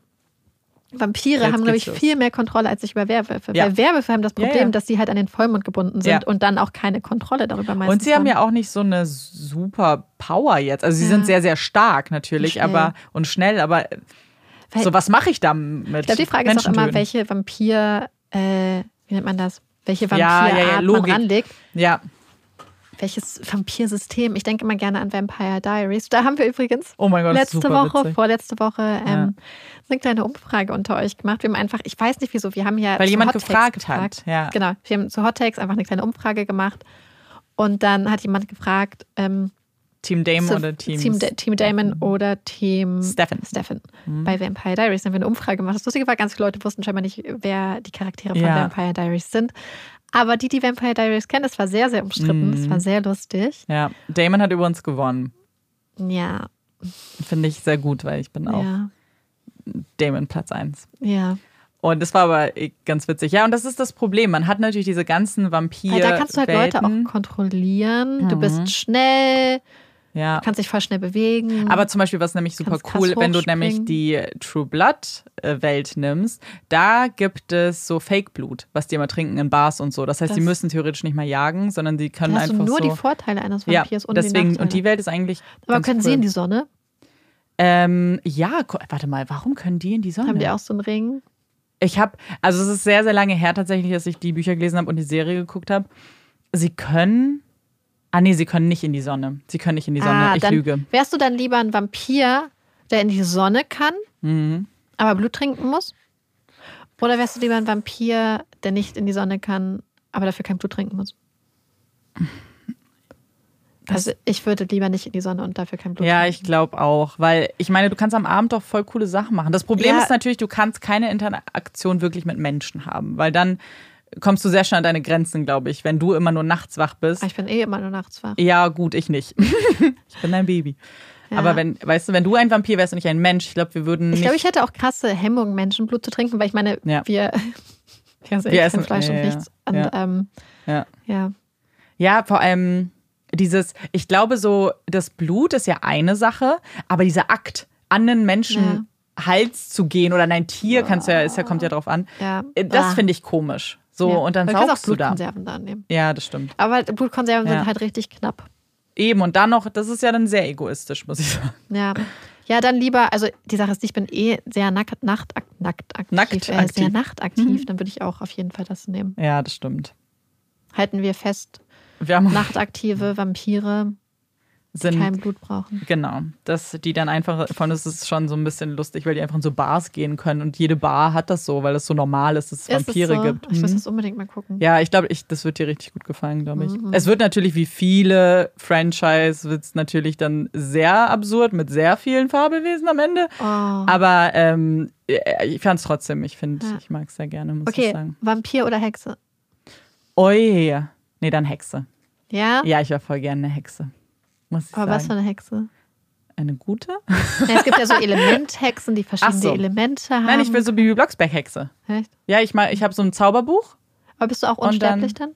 Vampire Jetzt haben, glaube ich, los. viel mehr Kontrolle als ich über Werwölfe. Ja. Weil Werwölfe haben das Ja, Problem, ja. dass sie halt an den Vollmond gebunden sind Ja. und dann auch keine Kontrolle darüber meistens Und sie haben ja auch nicht so eine super Power jetzt. Also sie Ja. sind sehr, sehr stark natürlich, Und schnell. aber und schnell, aber Weil- so was mache ich damit? Ich glaube, die Frage ist auch immer, welche Vampir, äh, wie nennt man das? Welche Ja, ja, Vampirart ja, man ranlegt. Ja. Welches Vampirsystem? Ich denke immer gerne an Vampire Diaries. Da haben wir übrigens Oh Gott, letzte Woche, witzig. vorletzte Woche ähm, Ja. eine kleine Umfrage unter euch gemacht. Wir haben einfach, ich weiß nicht wieso, wir haben ja Weil jemand Hot Takes gefragt hat, ja. Genau, wir haben zu Hot Takes einfach eine kleine Umfrage gemacht und dann hat jemand gefragt, ähm, Team Damon so- oder Team, Team, Team Damon oder Team Stefan. Stefan. Bei Vampire Diaries haben wir eine Umfrage gemacht. Das Lustige war, ganz viele Leute wussten scheinbar nicht, wer die Charaktere von Ja. Vampire Diaries sind. Aber die, die Vampire Diaries kennen, das war sehr, sehr umstritten. Das Mhm. war sehr lustig. Ja, Damon hat übrigens gewonnen. Ja, Finde ich sehr gut, weil ich bin auch ja, Damon Platz 1. ja. Und das war aber eh ganz witzig. Ja, und das ist das Problem. Man hat natürlich diese ganzen Vampir. Weil da kannst du halt Leute Welten. auch kontrollieren. Du Mhm. bist schnell, Ja. kannst dich voll schnell bewegen. Aber zum Beispiel, was nämlich super cool, wenn du nämlich die True Blood äh, Welt nimmst, da gibt es so Fake Blut, was die immer trinken in Bars und so. Das heißt, Das- die müssen theoretisch nicht mal jagen, sondern die können da hast du einfach nur so. die Vorteile eines ja, Vampirs und die deswegen Nachteile. und die Welt ist eigentlich. Aber können cool. sie in die Sonne? Ähm, ja, warte mal, warum können die in die Sonne? Haben die auch so einen Ring? Ich habe, also es ist sehr, sehr lange her tatsächlich, dass ich die Bücher gelesen habe und die Serie geguckt habe. Sie können. Ah, nee, sie können nicht in die Sonne. Sie können nicht in die Sonne. ah, ich lüge. Wärst du dann lieber ein Vampir, der in die Sonne kann, Mhm. aber Blut trinken muss? Oder wärst du lieber ein Vampir, der nicht in die Sonne kann, aber dafür kein Blut trinken muss? Das- also ich würde lieber nicht in die Sonne und dafür kein Blut Ja, trinken. ich glaube auch, weil ich meine, du kannst am Abend doch voll coole Sachen machen. Das Problem Ja. ist natürlich, du kannst keine Interaktion wirklich mit Menschen haben, weil dann kommst du sehr schnell an deine Grenzen, glaube ich, wenn du immer nur nachts wach bist. Aber ich bin eh immer nur nachts wach. Ja, gut, ich nicht. *laughs* ich bin dein Baby. Ja. Aber wenn, weißt du, wenn du ein Vampir wärst und nicht ein Mensch, ich glaube, wir würden Ich glaube, ich hätte auch krasse Hemmungen, Menschenblut zu trinken, weil ich meine, Ja. wir, *laughs* wir Wir essen- Fleisch ja, und nichts. Und, ja. Ähm, ja. ja. ja, vor allem dieses, ich glaube, so, das Blut ist ja eine Sache, aber dieser Akt, an einen Menschen Hals zu gehen oder nein, Tier kannst du ja, ist ja, kommt ja drauf an. Das Ah. finde ich komisch. So, Ja. und dann du kannst auch saugst du da. Blutkonserven da nehmen. Ja, das stimmt. Aber Blutkonserven Ja. sind halt richtig knapp. Eben, und dann noch, das ist ja dann sehr egoistisch, muss ich sagen. Ja. Ja, dann lieber, also die Sache ist, ich bin eh sehr nackt, nachtak, nackt aktiv, Nackt äh, aktiv. sehr nachtaktiv, Mhm. dann würde ich auch auf jeden Fall das nehmen. Ja, das stimmt. Halten wir fest, Wir haben nachtaktive *laughs* Vampire, sind kein Blut brauchen. Genau, dass die dann einfach, von es ist schon so ein bisschen lustig, weil die einfach in so Bars gehen können und jede Bar hat das so, weil es so normal ist, dass es Ist Vampire so? gibt. Ich muss Mhm. das unbedingt mal gucken. Ja, ich glaube, ich, das wird dir richtig gut gefallen, glaube ich. Mhm. Es wird natürlich wie viele Franchise, wird es natürlich dann sehr absurd mit sehr vielen Fabelwesen am Ende. Oh. Aber ähm, ich fand es trotzdem, ich finde, Ja. ich mag es sehr gerne, muss ich Okay, sagen. Vampir oder Hexe? Oi, nee, dann Hexe. Ja? Ja, ich wäre voll gerne eine Hexe. Muss ich Aber was für sagen. eine Hexe? Eine gute? Ja, es gibt ja so *laughs* Elementhexen, die verschiedene so. Elemente haben. Nein, ich will so Bibi Blocksberg-Hexe. Echt? Ja, ich mal, ich habe so ein Zauberbuch. Aber bist du auch Und dann- unsterblich dann?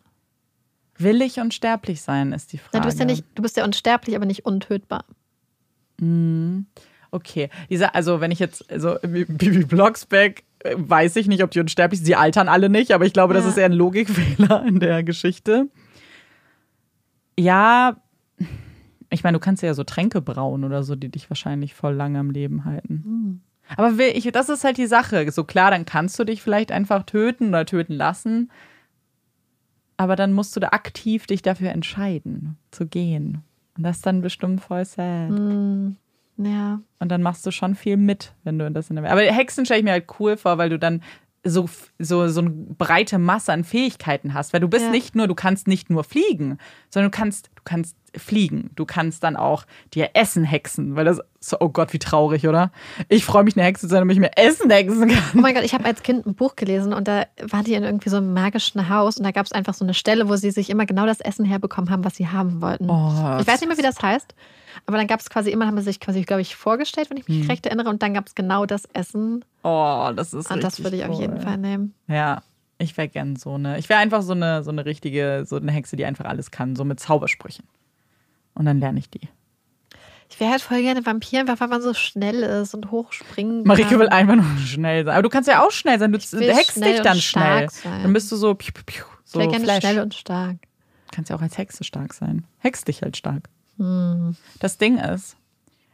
Will ich unsterblich sein, ist die Frage. Nein, du bist ja nicht, du bist ja unsterblich, aber nicht untötbar. Mhm. Okay. Diese, also wenn ich jetzt, also Bibi Blocksberg, äh, weiß ich nicht, ob die unsterblich sind. Sie altern alle nicht, aber ich glaube, das Ja. ist eher ein Logikfehler in der Geschichte. Ja, ich meine, du kannst ja so Tränke brauen oder so, die dich wahrscheinlich voll lange am Leben halten. Hm. Aber will ich, das ist halt die Sache. So klar, dann kannst du dich vielleicht einfach töten oder töten lassen. Aber dann musst du da aktiv dich dafür entscheiden, zu gehen. Und das ist dann bestimmt voll sad. Hm, ja. Und dann machst du schon viel mit, wenn du das in der. Aber Hexen stelle ich mir halt cool vor, weil du dann so, so, so eine breite Masse an Fähigkeiten hast. Weil du bist Ja. nicht nur, du kannst nicht nur fliegen, sondern du kannst, kannst fliegen. Du kannst dann auch dir Essen hexen. Weil das, so, oh Gott, wie traurig, oder? Ich freue mich, eine Hexe zu sein, damit ich mir Essen hexen kann. Oh mein Gott, ich habe als Kind ein Buch gelesen und da war die in irgendwie so einem magischen Haus und da gab es einfach so eine Stelle, wo sie sich immer genau das Essen herbekommen haben, was sie haben wollten. Oh, ich weiß nicht mehr, wie das heißt, aber dann gab es quasi immer, haben sie sich quasi, glaube ich, vorgestellt, wenn ich Hm. mich recht erinnere, und dann gab es genau das Essen Oh, das ist und das würde ich auf jeden. Fall nehmen. Ja, ich wäre gern so eine. Ich wäre einfach so eine, so eine richtige, so eine Hexe, die einfach alles kann, so mit Zaubersprüchen. Und dann lerne ich die. Ich wäre halt voll gerne Vampir, einfach weil man so schnell ist und hochspringen kann. Marike will einfach nur schnell sein. Aber du kannst ja auch schnell sein. Du schnell dich dann schnell. sein. Dann bist du so, piu, piu, piu, Ich so wäre gerne Flash. schnell und stark. kannst ja auch als Hexe stark sein. Hex dich halt stark. Hm. Das Ding ist,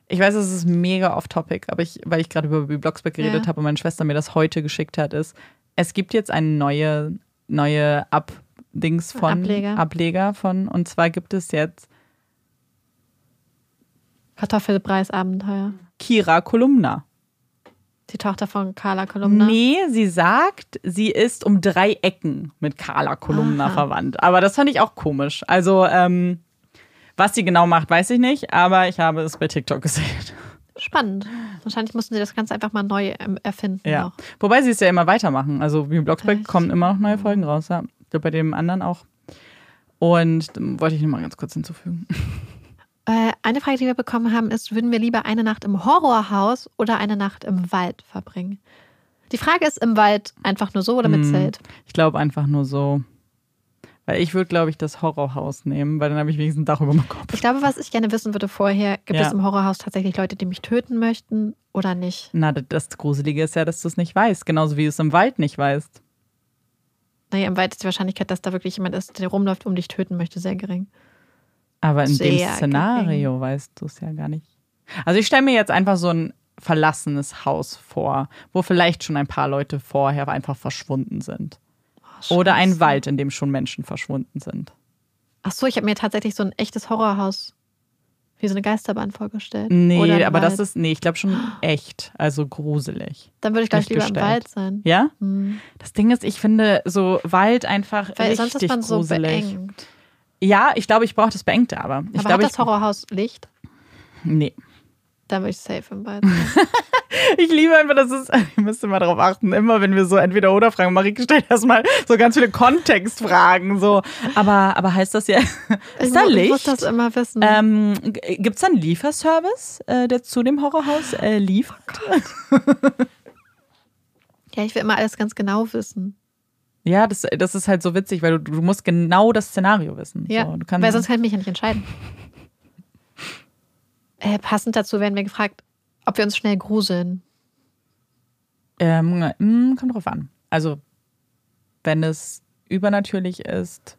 ich weiß, es ist mega off-topic, aber ich, weil ich gerade über Blocksberg geredet Ja. habe und meine Schwester mir das heute geschickt hat, ist, es gibt jetzt eine neue, neue Ab-Dings von Ableger. Ableger von, und zwar gibt es jetzt Kartoffelpreisabenteuer. Kira Kolumna. Die Tochter von Carla Kolumna. Nee, sie sagt, sie ist um drei Ecken mit Carla Kolumna Aha. verwandt. Aber das fand ich auch komisch. Also, ähm, was sie genau macht, weiß ich nicht, aber ich habe es bei TikTok gesehen. Spannend. Wahrscheinlich mussten sie das Ganze einfach mal neu ähm, erfinden. Ja. Noch. Wobei sie es ja immer weitermachen. Also, wie Blocksberg Echt? kommen immer noch neue Folgen raus. Ja. Bei dem anderen auch. Und ähm, wollte ich noch mal ganz kurz hinzufügen. Äh, eine Frage, die wir bekommen haben, ist: Würden wir lieber eine Nacht im Horrorhaus oder eine Nacht im Wald verbringen? Die Frage ist: Im Wald einfach nur so oder mit Hm. Zelt? Ich glaube einfach nur so. Weil ich würde, glaube ich, das Horrorhaus nehmen, weil dann habe ich wenigstens ein Dach über meinem Kopf. Ich glaube, was ich gerne wissen würde vorher: Gibt Ja. es im Horrorhaus tatsächlich Leute, die mich töten möchten oder nicht? Na, das Gruselige ist ja, dass du es nicht weißt. Genauso wie du es im Wald nicht weißt. Naja, im Wald ist die Wahrscheinlichkeit, dass da wirklich jemand ist, der rumläuft und dich töten möchte, sehr gering. Aber in dem Sehr Szenario weißt du es ja gar nicht. Also ich stelle mir jetzt einfach so ein verlassenes Haus vor, wo vielleicht schon ein paar Leute vorher einfach verschwunden sind. Oder ein. Wald, in dem schon Menschen verschwunden sind. Ach so, ich habe mir tatsächlich so ein echtes Horrorhaus wie so eine Geisterbahn vorgestellt. Nee, aber das Wald. ist, nee, ich glaube schon echt, also gruselig. Dann würde ich gleich lieber im gestellt. Wald sein. Ja? Hm. Das Ding ist, ich finde so Wald einfach Weil richtig sonst ist man so gruselig. beengt. Ja, ich glaube, ich brauche das Beengte, aber ich aber glaube, hat das Horrorhaus Licht? ich, nee. Dann würde ich safe im sein. *laughs* Ich liebe einfach, das ist, *laughs* ihr müsst immer darauf achten, immer wenn wir so entweder oder fragen, Marike stellt erstmal so ganz viele Kontextfragen, so. Aber, aber heißt das ja, *laughs* Ich ist da mu- Ich Licht? muss das immer wissen. Ähm, Gibt es da einen Lieferservice, äh, der zu dem Horrorhaus äh, liefert? ja, ich will immer alles ganz genau wissen. Ja, das, das ist halt so witzig, weil du, du musst genau das Szenario wissen. Ja, so, du kannst, weil sonst kann ich mich ja nicht entscheiden. Äh, passend dazu werden wir gefragt, ob wir uns schnell gruseln. Ähm, mm, kommt drauf an. Also, wenn es übernatürlich ist,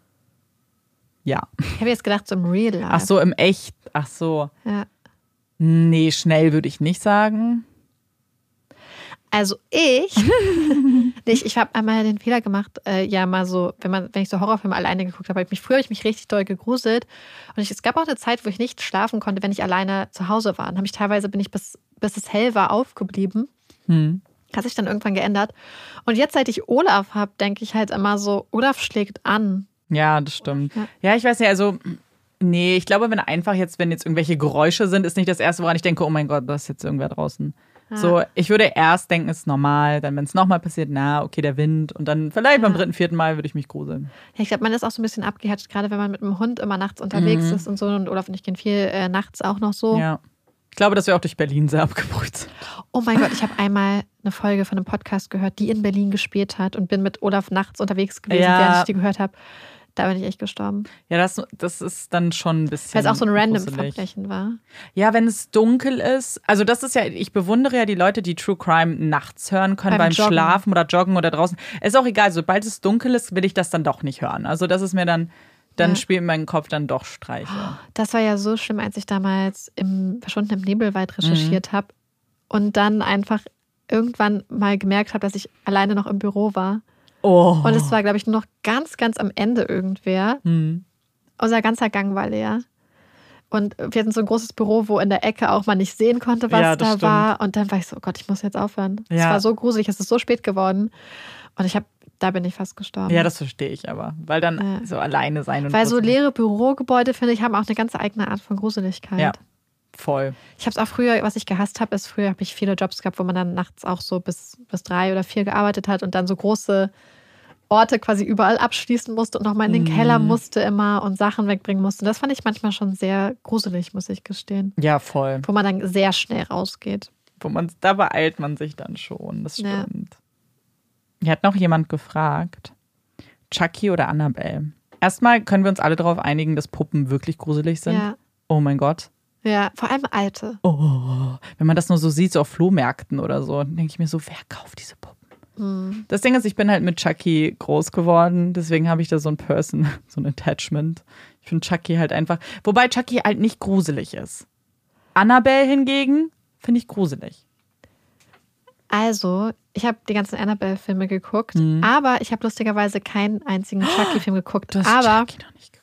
ja. Ich habe jetzt gedacht, so im Real Life. Ach so, im Echt. Ach so. Ja. Nee, schnell würde ich nicht sagen. Also ich, *laughs* nicht, ich habe einmal den Fehler gemacht, äh, ja mal so, wenn man, wenn ich so Horrorfilme alleine geguckt habe, hab ich mich früher habe ich mich richtig doll gegruselt und ich, es gab auch eine Zeit, wo ich nicht schlafen konnte, wenn ich alleine zu Hause war. Und habe ich teilweise bin ich bis bis es hell war aufgeblieben. Hm. Hat sich dann irgendwann geändert. Und jetzt, seit ich Olaf habe, denke ich halt immer so, Olaf schlägt an. Ja, das stimmt. Ja. Ja, ich weiß nicht, also. Nee, ich glaube, wenn einfach jetzt, wenn jetzt irgendwelche Geräusche sind, ist nicht das Erste, woran ich denke, oh mein Gott, da ist jetzt irgendwer draußen. Ja. So, ich würde erst denken, es ist normal, dann, wenn es nochmal passiert, na, okay, der Wind. Und dann vielleicht beim Ja. dritten, vierten Mal würde ich mich gruseln. Ja, ich glaube, man ist auch so ein bisschen abgehärtet, gerade wenn man mit dem Hund immer nachts unterwegs Mhm. ist und so. Und Olaf und ich gehen viel äh, nachts auch noch so. Ja. Ich glaube, dass wir auch durch Berlin sehr abgebrüht sind. Oh mein Gott, ich habe *laughs* einmal eine Folge von einem Podcast gehört, die in Berlin gespielt hat und bin mit Olaf nachts unterwegs gewesen, Ja. während ich die gehört habe. Da bin ich echt gestorben. Ja, das, das ist dann schon ein bisschen. Weil es auch so ein random gruselig. Verbrechen war. Ja, wenn es dunkel ist. Also, das ist ja, ich bewundere ja die Leute, die True Crime nachts hören können, Beim beim. Schlafen oder Joggen oder draußen. Ist auch egal, sobald es dunkel ist, will ich das dann doch nicht hören. Also, das ist mir dann, dann Ja. spielt in meinem Kopf dann doch Streiche. Das war ja so schlimm, als ich damals im verschwundenen Nebelwald recherchiert habe und dann einfach irgendwann mal gemerkt habe, dass ich alleine noch im Büro war. Oh. Und es war, glaube ich, nur noch ganz, ganz am Ende irgendwer. Hm. Unser ganzer Gang war leer. Und wir hatten so ein großes Büro, wo in der Ecke auch man nicht sehen konnte, was Ja, da stimmt. war. Und dann war ich so, oh Gott, ich muss jetzt aufhören. Es Ja. war so gruselig, es ist so spät geworden. Und ich habe, da bin ich fast gestorben. Ja, das verstehe ich aber. Weil dann Ja. so alleine sein und Weil so leere Bürogebäude, finde ich, haben auch eine ganz eigene Art von Gruseligkeit. Ja. Voll. Ich habe es auch früher, was ich gehasst habe, ist früher habe ich viele Jobs gehabt, wo man dann nachts auch so bis, bis drei oder vier gearbeitet hat und dann so große Orte quasi überall abschließen musste und nochmal in den Mhm. Keller musste immer und Sachen wegbringen musste. Das fand ich manchmal schon sehr gruselig, muss ich gestehen. Ja, voll. Wo man dann sehr schnell rausgeht. Wo man, da beeilt man sich dann schon. Das Ja. stimmt. Hier hat noch jemand gefragt: Chucky oder Annabelle? Erstmal können wir uns alle darauf einigen, dass Puppen wirklich gruselig sind. Ja. Oh mein Gott. Ja, vor allem alte. Oh, wenn man das nur so sieht, so auf Flohmärkten oder so, dann denke ich mir so, wer kauft diese Puppen? Hm. Das Ding ist, ich bin halt mit Chucky groß geworden, deswegen habe ich da so ein Person, *laughs* so ein Attachment. Ich finde Chucky halt einfach, wobei Chucky halt nicht gruselig ist. Annabelle hingegen finde ich gruselig. Also, ich habe die ganzen Annabelle-Filme geguckt, Mhm. aber ich habe lustigerweise keinen einzigen Chucky-Film geguckt. Du hast aber Chucky noch nicht geguckt.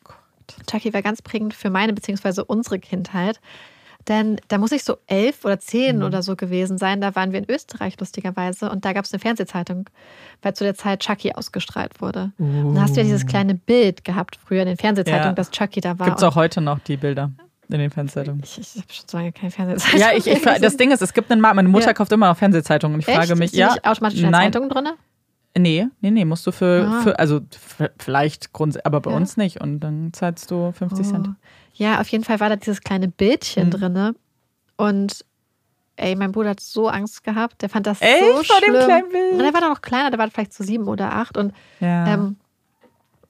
Chucky war ganz prägend für meine beziehungsweise unsere Kindheit. Denn da muss ich so elf oder zehn Mhm. oder so gewesen sein. Da waren wir in Österreich lustigerweise und da gab es eine Fernsehzeitung, weil zu der Zeit Chucky ausgestrahlt wurde. Und da hast du ja dieses kleine Bild gehabt früher in den Fernsehzeitungen, Ja. dass Chucky da war. Gibt es auch heute noch die Bilder in den Fernsehzeitungen? Ich, ich habe schon so lange keine Fernsehzeitung. Ja, ich, ich, das Ding ist, es gibt einen Markt, meine Mutter Ja. kauft immer noch Fernsehzeitungen und ich Echt? frage mich, Sind ja, nicht automatisch in der nein, Zeitung drin? Nee, nee, nee, musst du für, Ah. für also vielleicht Grund, aber bei Ja. uns nicht und dann zahlst du 50 Cent. Oh. Ja, auf jeden Fall war da dieses kleine Bildchen Mhm. drinne. Und ey, mein Bruder hat so Angst gehabt. Der fand das Echt? so Vor dem schlimm. kleinen Bild? Und der war doch noch kleiner, der war vielleicht so sieben oder acht. Und Ja. ähm,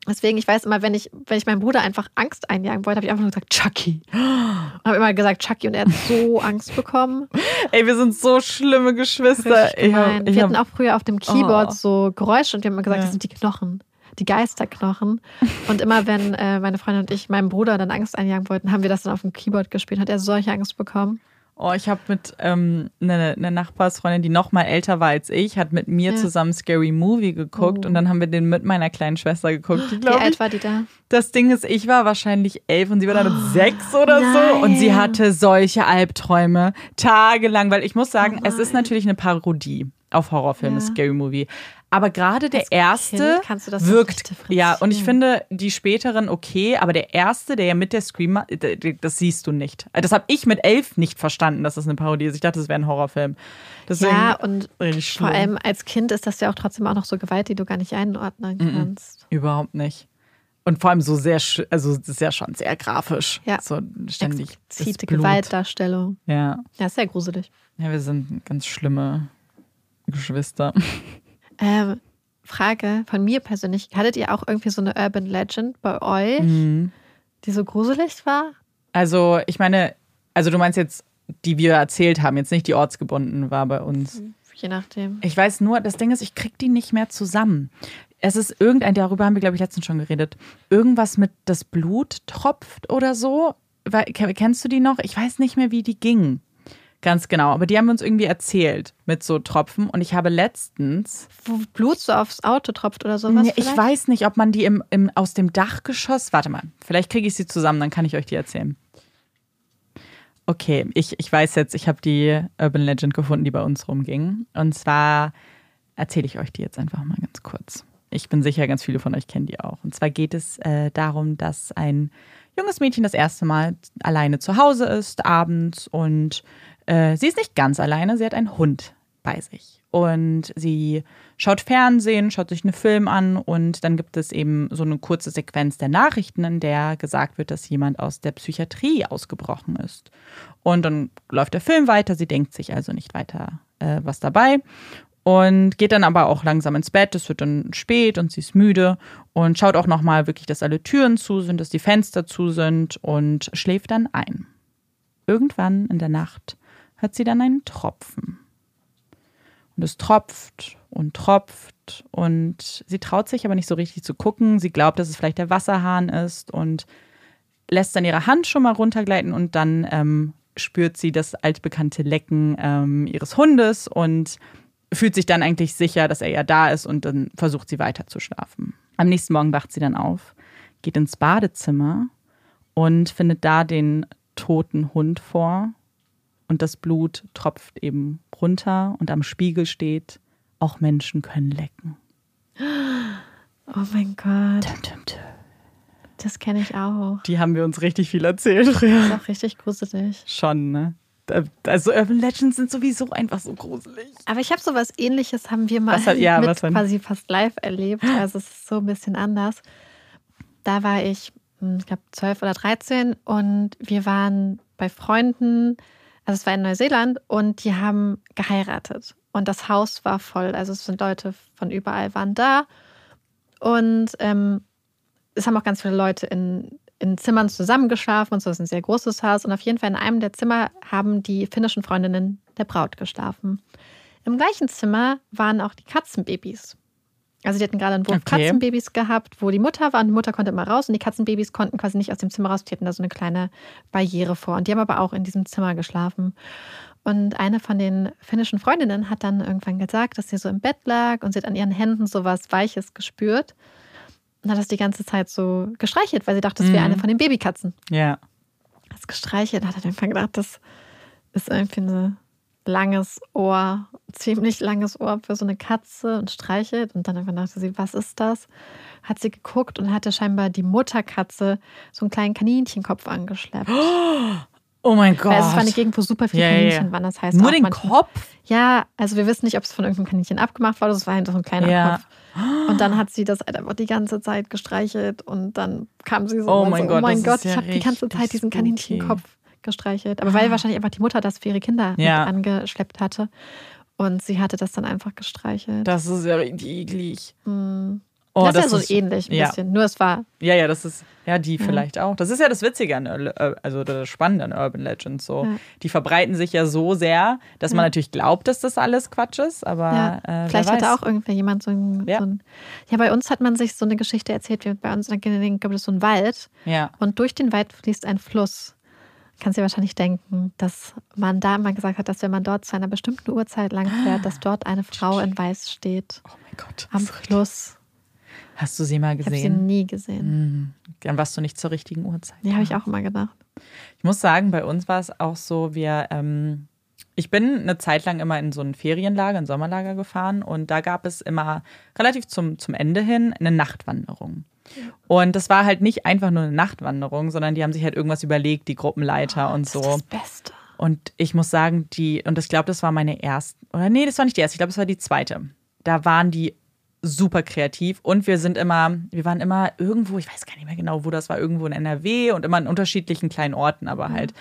deswegen, ich weiß immer, wenn ich, wenn ich meinem Bruder einfach Angst einjagen wollte, habe ich einfach nur gesagt, Chucky. *gasps* Und habe immer gesagt, Chucky. Und er hat so *laughs* Angst bekommen. Ey, wir sind so schlimme Geschwister. Ich hab, ich wir hatten auch früher auf dem Keyboard Oh. so Geräusche und wir haben immer gesagt, Ja. das sind die Knochen. Die Geisterknochen. Und immer wenn äh, meine Freundin und ich meinem Bruder dann Angst einjagen wollten, haben wir das dann auf dem Keyboard gespielt. Hat er solche Angst bekommen? Oh, ich habe mit ähm, einer eine Nachbarsfreundin, die noch mal älter war als ich, hat mit mir Ja. zusammen Scary Movie geguckt Oh. und dann haben wir den mit meiner kleinen Schwester geguckt. Die, Wie alt ich, war die da? das Ding ist, ich war wahrscheinlich elf und sie war dann mit sechs oder so nein. und sie hatte solche Albträume tagelang, weil ich muss sagen, Oh es ist nein. natürlich eine Parodie auf Horrorfilme, Ja. Scary Movie. Aber gerade der erste Kind wirkt, ja, und ich finde die späteren okay, aber der erste, der ja mit der d- das siehst du nicht. Das habe ich mit elf nicht verstanden, dass das eine Parodie ist. Ich dachte, das wäre ein Horrorfilm. Deswegen Ja, und vor allem als Kind ist das ja auch trotzdem auch noch so Gewalt, die du gar nicht einordnen kannst. Überhaupt nicht. Und vor allem so sehr, also das ist ja schon sehr grafisch. Ja. So ständig. Explizite. Gewaltdarstellung. Ja. Ja, ist sehr gruselig. Ja, wir sind ganz schlimme Geschwister. *laughs* Ähm, Frage von mir persönlich: Hattet ihr auch irgendwie so eine Urban Legend bei euch, Mhm. die so gruselig war? Also, ich meine, also du meinst jetzt, die wir erzählt haben, jetzt nicht die ortsgebunden war bei uns. je nachdem. Ich weiß nur, das Ding ist, ich krieg die nicht mehr zusammen. Es ist irgendein, darüber haben wir, glaube ich, letztens schon geredet. Irgendwas mit das Blut tropft oder so. Kennst du die noch? Ich weiß nicht mehr, wie die ging. Ganz genau. Aber die haben uns irgendwie erzählt mit so Tropfen. Und ich habe letztens. Wo Blut so aufs Auto tropft oder sowas? Nee, ich weiß nicht, ob man die im, im, aus dem Dachgeschoss. Warte mal, vielleicht kriege ich sie zusammen, dann kann ich euch die erzählen. Okay, ich, ich weiß jetzt, ich habe die Urban Legend gefunden, die bei uns rumging. Und zwar erzähle ich euch die jetzt einfach mal ganz kurz. Ich bin sicher, ganz viele von euch kennen die auch. Und zwar geht es äh, darum, dass ein junges Mädchen das erste Mal alleine zu Hause ist, abends. Und äh, sie ist nicht ganz alleine, sie hat einen Hund bei sich. Und sie schaut Fernsehen, schaut sich einen Film an und dann gibt es eben so eine kurze Sequenz der Nachrichten, in der gesagt wird, dass jemand aus der Psychiatrie ausgebrochen ist. Und dann läuft der Film weiter, sie denkt sich also nicht weiter äh, was dabei und geht dann aber auch langsam ins Bett. Es wird dann spät und sie ist müde und schaut auch nochmal wirklich, dass alle Türen zu sind, dass die Fenster zu sind und schläft dann ein. Irgendwann in der Nacht hört sie dann einen Tropfen. Und es tropft und tropft und sie traut sich aber nicht so richtig zu gucken. Sie glaubt, dass es vielleicht der Wasserhahn ist und lässt dann ihre Hand schon mal runtergleiten und dann ähm, spürt sie das altbekannte Lecken ähm, ihres Hundes und fühlt sich dann eigentlich sicher, dass er ja da ist und dann versucht sie weiter zu schlafen. Am nächsten Morgen wacht sie dann auf, geht ins Badezimmer und findet da den toten Hund vor und das Blut tropft eben runter und am Spiegel steht, auch Menschen können lecken. *gasps* Oh mein Gott. Dum, dum, dum. Das kenne ich auch. Die haben wir uns richtig viel erzählt früher. Das ist auch richtig gruselig. Schon, ne? Also Urban Legends sind sowieso einfach so gruselig. Aber ich habe sowas ähnliches, haben wir mal hat, ja, mit quasi fast live erlebt. *gasps* Also es ist so ein bisschen anders. Da war ich, hm, ich glaube, 12 oder 13 und wir waren bei Freunden also es war in Neuseeland und die haben geheiratet. Und das Haus war voll. Also es sind Leute von überall waren da. Und ähm, es haben auch ganz viele Leute in, in Zimmern zusammengeschlafen und so. Es ist ein sehr großes Haus. Und auf jeden Fall in einem der Zimmer haben die finnischen Freundinnen der Braut geschlafen. Im gleichen Zimmer waren auch die Katzenbabys. Also die hatten gerade einen Wurf okay. Katzenbabys gehabt, wo die Mutter war und die Mutter konnte immer raus und die Katzenbabys konnten quasi nicht aus dem Zimmer raus. Die hatten da so eine kleine Barriere vor und die haben aber auch in diesem Zimmer geschlafen. Und eine von den finnischen Freundinnen hat dann irgendwann gesagt, dass sie so im Bett lag und sie hat an ihren Händen so was Weiches gespürt und hat das die ganze Zeit so gestreichelt, weil sie dachte, das wäre mhm. eine von den Babykatzen. Ja. Das gestreichelt hat er irgendwann gedacht, das ist irgendwie eine langes Ohr, ziemlich langes Ohr für so eine Katze und streichelt. Und dann irgendwann dachte sie, was ist das? Hat sie geguckt und hatte scheinbar die Mutterkatze so einen kleinen Kaninchenkopf angeschleppt. *gasps* Oh mein Gott. Weil es war eine Gegend, wo super viele ja, Kaninchen ja. waren. Das heißt Nur den manchmal, Kopf? Ja, also wir wissen nicht, ob es von irgendeinem Kaninchen abgemacht wurde. Es war einfach so ein kleiner ja. Kopf. Und dann hat sie das einfach die ganze Zeit gestreichelt und dann kam sie so, oh mein so, Gott, oh mein Gott, ich habe die ganze Zeit diesen Kaninchenkopf gestreichelt. Aber weil ah. wahrscheinlich einfach die Mutter das für ihre Kinder ja. angeschleppt hatte. Und sie hatte das dann einfach gestreichelt. Das ist ja eklig. Mhm. Oh, das, das, ist ja so ist, ähnlich ein ja. bisschen. Nur es war. Ja, ja, das ist. Ja, die ja. vielleicht auch. Das ist ja das Witzige an, also das Spannende an Urban Legends. So. Ja. Die verbreiten sich ja so sehr, dass man natürlich glaubt, dass das alles Quatsch ist, aber. Äh, vielleicht hatte auch irgendwer jemand so ein, ja. so ein, ja. bei uns hat man sich so eine Geschichte erzählt, wie bei uns in gibt es so einen Wald. Ja. Und durch den Wald fließt ein Fluss kannst dir wahrscheinlich denken, dass man da immer gesagt hat, dass wenn man dort zu einer bestimmten Uhrzeit lang fährt, dass dort eine *gasps* Frau in Weiß steht. Oh mein Gott. Am Fluss. Hast du sie mal gesehen? Ich habe sie nie gesehen. Mhm. Dann warst du nicht zur richtigen Uhrzeit. Ja, habe ich auch immer gedacht. Ich muss sagen, bei uns war es auch so, wir, ähm, ich bin eine Zeit lang immer in so ein Ferienlager, ein Sommerlager gefahren und da gab es immer relativ zum, zum Ende hin eine Nachtwanderung. Und das war halt nicht einfach nur eine Nachtwanderung, sondern die haben sich halt irgendwas überlegt, die Gruppenleiter oh, und so. Das ist das Beste. Und ich muss sagen, die, und ich glaube, das war meine erste, oder nee, das war nicht die erste, ich glaube, das war die zweite. Da waren die super kreativ und wir sind immer, wir waren immer irgendwo, ich weiß gar nicht mehr genau, wo das war, irgendwo in NRW und immer in unterschiedlichen kleinen Orten, aber mhm. halt.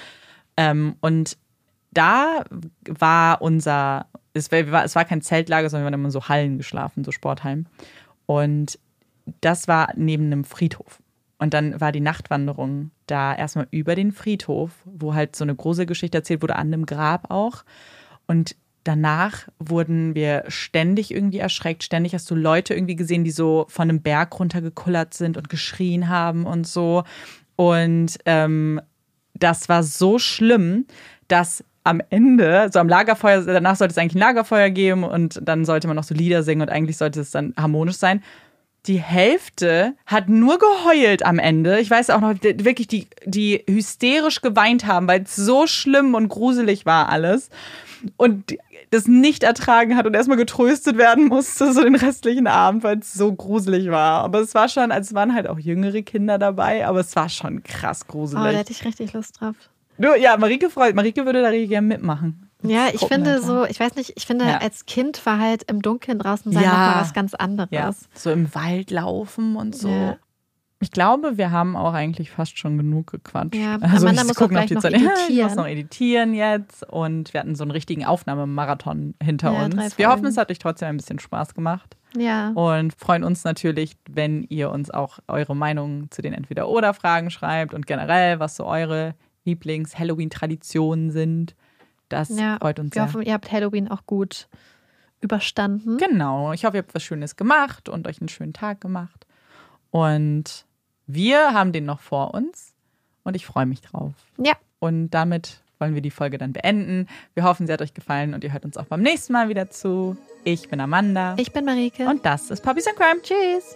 Ähm, und da war unser, es war, es war kein Zeltlager, sondern wir haben immer so Hallen geschlafen, so Sporthallen. Und das war neben einem Friedhof. Und dann war die Nachtwanderung da erstmal über den Friedhof, wo halt so eine große Geschichte erzählt wurde, an einem Grab auch. Und danach wurden wir ständig irgendwie erschreckt. Ständig hast du Leute irgendwie gesehen, die so von einem Berg runtergekullert sind und geschrien haben und so. Und ähm, das war so schlimm, dass am Ende, so am Lagerfeuer, danach sollte es eigentlich ein Lagerfeuer geben und dann sollte man noch so Lieder singen und eigentlich sollte es dann harmonisch sein. Die Hälfte hat nur geheult am Ende. Ich weiß auch noch, wirklich, die, die hysterisch geweint haben, weil es so schlimm und gruselig war alles. Und das nicht ertragen hat und erstmal getröstet werden musste, so den restlichen Abend, weil es so gruselig war. Aber es war schon, es waren halt auch jüngere Kinder dabei, aber es war schon krass gruselig. Oh, da hätte ich richtig Lust drauf. Du, ja, Marike freut. Marike würde da richtig gerne mitmachen. Ja, ich finde so, ich weiß nicht, ich finde ja. als Kind war halt im Dunkeln draußen sein ja. nochmal was ganz anderes. Ja. So im Wald laufen und so. Ja. Ich glaube, wir haben auch eigentlich fast schon genug gequatscht. Ja, *laughs* also Amanda muss auch gleich noch Zeit. editieren. *laughs* Ich muss noch editieren jetzt und wir hatten so einen richtigen Aufnahmemarathon hinter ja, uns. Wir hoffen, es hat euch trotzdem ein bisschen Spaß gemacht. Ja. Und freuen uns natürlich, wenn ihr uns auch eure Meinung zu den Entweder-Oder-Fragen schreibt und generell, was so eure Lieblings-Halloween-Traditionen sind. Das ja, freut uns wir sehr. hoffen, ihr habt Halloween auch gut überstanden. Genau. Ich hoffe, ihr habt was Schönes gemacht und euch einen schönen Tag gemacht. Und wir haben den noch vor uns und ich freue mich drauf. Ja. Und damit wollen wir die Folge dann beenden. Wir hoffen, sie hat euch gefallen und ihr hört uns auch beim nächsten Mal wieder zu. Ich bin Amanda. Ich bin Marike. Und das ist Puppies and Crime. Tschüss.